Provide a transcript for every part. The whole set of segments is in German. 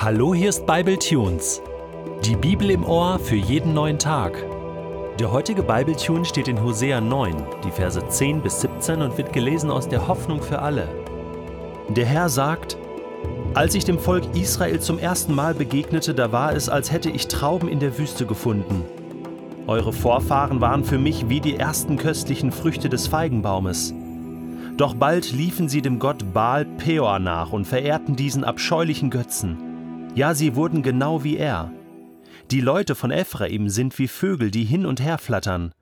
Hallo, hier ist Bible Tunes. Die Bibel im Ohr für jeden neuen Tag. Der heutige Bible Tune steht in Hosea 9, die Verse 10 bis 17 und wird gelesen aus der Hoffnung für alle. Der Herr sagt: Als ich dem Volk Israel zum ersten Mal begegnete, da war es, als hätte ich Trauben in der Wüste gefunden. Eure Vorfahren waren für mich wie die ersten köstlichen Früchte des Feigenbaumes. Doch bald liefen sie dem Gott Baal Peor nach und verehrten diesen abscheulichen Götzen. Ja, sie wurden genau wie er. Die Leute von Ephraim sind wie Vögel, die hin und her flattern.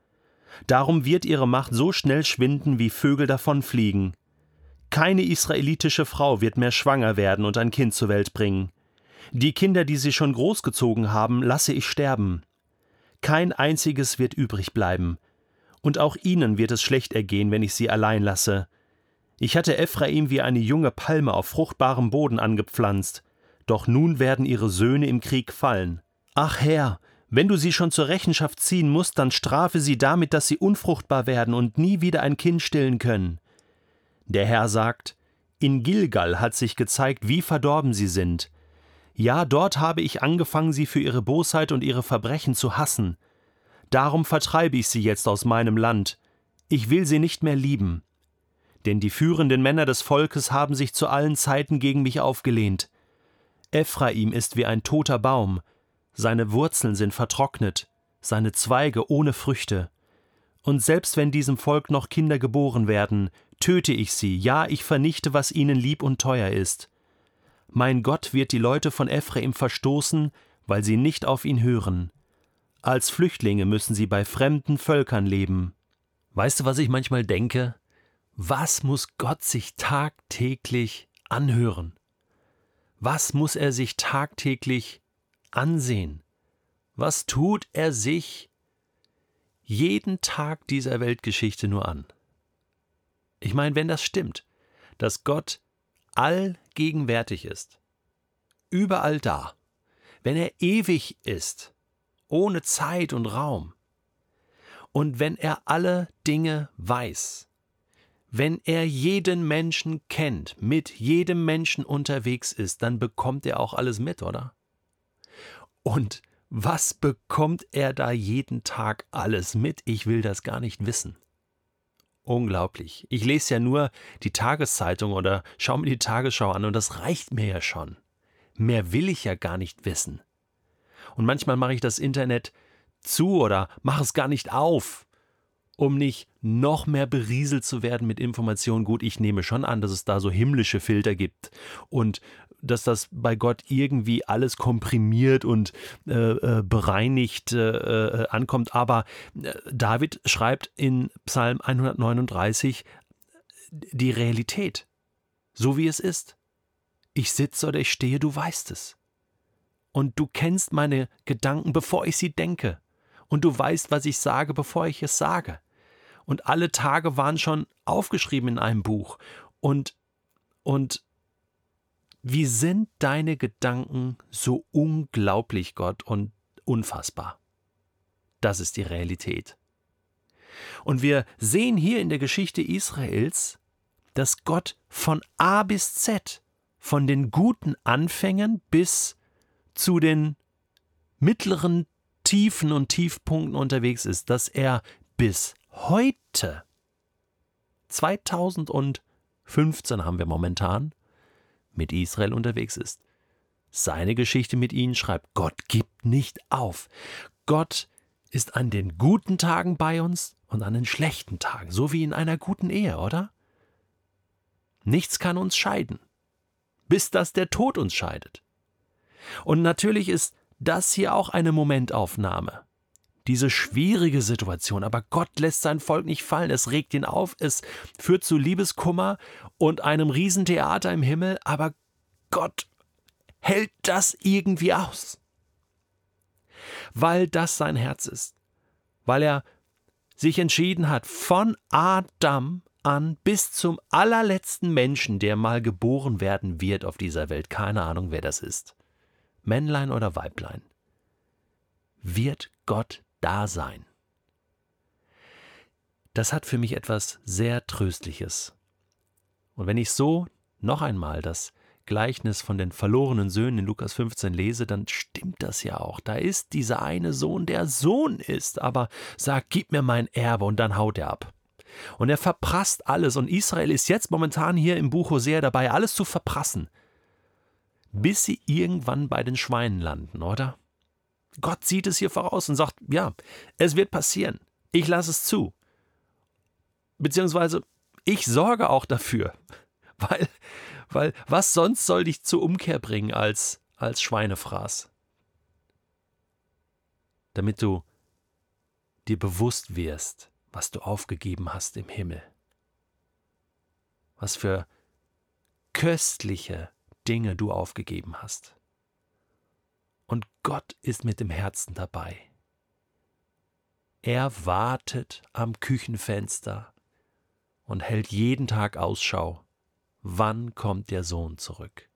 Darum wird ihre Macht so schnell schwinden, wie Vögel davonfliegen. Keine israelitische Frau wird mehr schwanger werden und ein Kind zur Welt bringen. Die Kinder, die sie schon großgezogen haben, lasse ich sterben. Kein einziges wird übrig bleiben. Und auch ihnen wird es schlecht ergehen, wenn ich sie allein lasse. Ich hatte Ephraim wie eine junge Palme auf fruchtbarem Boden angepflanzt, doch nun werden ihre Söhne im Krieg fallen. Ach Herr, wenn du sie schon zur Rechenschaft ziehen musst, dann strafe sie damit, dass sie unfruchtbar werden und nie wieder ein Kind stillen können. Der Herr sagt, in Gilgal hat sich gezeigt, wie verdorben sie sind. Ja, dort habe ich angefangen, sie für ihre Bosheit und ihre Verbrechen zu hassen. Darum vertreibe ich sie jetzt aus meinem Land. Ich will sie nicht mehr lieben. Denn die führenden Männer des Volkes haben sich zu allen Zeiten gegen mich aufgelehnt. Ephraim ist wie ein toter Baum, seine Wurzeln sind vertrocknet, seine Zweige ohne Früchte. Und selbst wenn diesem Volk noch Kinder geboren werden, töte ich sie, ja, ich vernichte, was ihnen lieb und teuer ist. Mein Gott wird die Leute von Ephraim verstoßen, weil sie nicht auf ihn hören. Als Flüchtlinge müssen sie bei fremden Völkern leben. Weißt du, was ich manchmal denke? Was muss Gott sich tagtäglich anhören? Was muss er sich tagtäglich ansehen? Was tut er sich jeden Tag dieser Weltgeschichte nur an? Ich meine, wenn das stimmt, dass Gott allgegenwärtig ist, überall da, wenn er ewig ist, ohne Zeit und Raum, und wenn er alle Dinge weiß, wenn er jeden Menschen kennt, mit jedem Menschen unterwegs ist, dann bekommt er auch alles mit, oder? Und was bekommt er da jeden Tag alles mit? Ich will das gar nicht wissen. Unglaublich. Ich lese ja nur die Tageszeitung oder schaue mir die Tagesschau an und das reicht mir ja schon. Mehr will ich ja gar nicht wissen. Und manchmal mache ich das Internet zu oder mache es gar nicht auf, um nicht noch mehr berieselt zu werden mit Informationen. Gut, ich nehme schon an, dass es da so himmlische Filter gibt und dass das bei Gott irgendwie alles komprimiert und äh, äh bereinigt äh, äh, ankommt. Aber äh, David schreibt in Psalm 139 die Realität, so wie es ist. Ich sitze oder ich stehe, du weißt es. Und du kennst meine Gedanken, bevor ich sie denke. Und du weißt, was ich sage, bevor ich es sage. Und alle Tage waren schon aufgeschrieben in einem Buch. Und, und wie sind deine Gedanken so unglaublich, Gott, und unfassbar? Das ist die Realität. Und wir sehen hier in der Geschichte Israels, dass Gott von A bis Z, von den guten Anfängen bis zu den mittleren Tiefen und Tiefpunkten unterwegs ist, dass er bis heute, 2015 haben wir momentan, mit Israel unterwegs ist. Seine Geschichte mit ihnen schreibt, Gott gibt nicht auf. Gott ist an den guten Tagen bei uns und an den schlechten Tagen, so wie in einer guten Ehe, oder? Nichts kann uns scheiden, bis dass der Tod uns scheidet. Und natürlich ist das hier auch eine Momentaufnahme diese schwierige Situation. Aber Gott lässt sein Volk nicht fallen. Es regt ihn auf, es führt zu Liebeskummer und einem Riesentheater im Himmel. Aber Gott hält das irgendwie aus. Weil das sein Herz ist. Weil er sich entschieden hat, von Adam an bis zum allerletzten Menschen, der mal geboren werden wird auf dieser Welt, keine Ahnung, wer das ist, Männlein oder Weiblein, wird Gott Dasein. Das hat für mich etwas sehr Tröstliches. Und wenn ich so noch einmal das Gleichnis von den verlorenen Söhnen in Lukas 15 lese, dann stimmt das ja auch. Da ist dieser eine Sohn, der Sohn ist, aber sagt, gib mir mein Erbe und dann haut er ab. Und er verprasst alles und Israel ist jetzt momentan hier im Buch Hosea dabei, alles zu verprassen, bis sie irgendwann bei den Schweinen landen, oder? Gott sieht es hier voraus und sagt, ja, es wird passieren. Ich lasse es zu. Beziehungsweise ich sorge auch dafür, weil, weil was sonst soll dich zur Umkehr bringen als, als Schweinefraß? Damit du dir bewusst wirst, was du aufgegeben hast im Himmel. Was für köstliche Dinge du aufgegeben hast. Und Gott ist mit dem Herzen dabei. Er wartet am Küchenfenster und hält jeden Tag Ausschau. Wann kommt der Sohn zurück?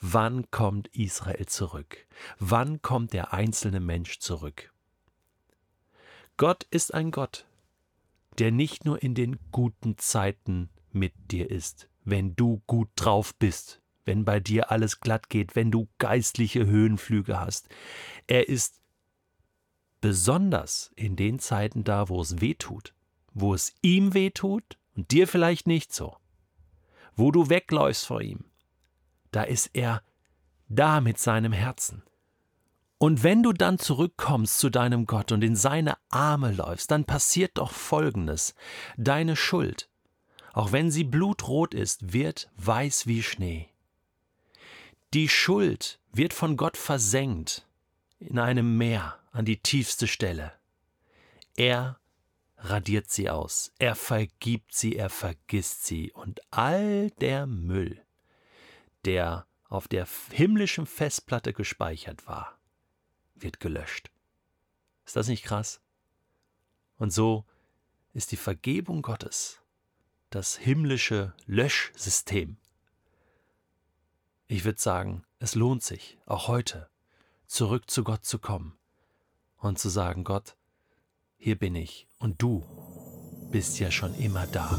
Wann kommt Israel zurück? Wann kommt der einzelne Mensch zurück? Gott ist ein Gott, der nicht nur in den guten Zeiten mit dir ist, wenn du gut drauf bist, wenn bei dir alles glatt geht, wenn du geistliche Höhenflüge hast. Er ist besonders in den Zeiten da, wo es weh tut, wo es ihm weh tut und dir vielleicht nicht so, wo du wegläufst vor ihm, da ist er da mit seinem Herzen. Und wenn du dann zurückkommst zu deinem Gott und in seine Arme läufst, dann passiert doch Folgendes. Deine Schuld, auch wenn sie blutrot ist, wird weiß wie Schnee. Die Schuld wird von Gott versenkt in einem Meer an die tiefste Stelle. Er radiert sie aus, er vergibt sie, er vergisst sie und all der Müll, der auf der himmlischen Festplatte gespeichert war, wird gelöscht. Ist das nicht krass? Und so ist die Vergebung Gottes das himmlische Löschsystem. Ich würde sagen, es lohnt sich, auch heute, zurück zu Gott zu kommen und zu sagen, Gott, hier bin ich und du bist ja schon immer da.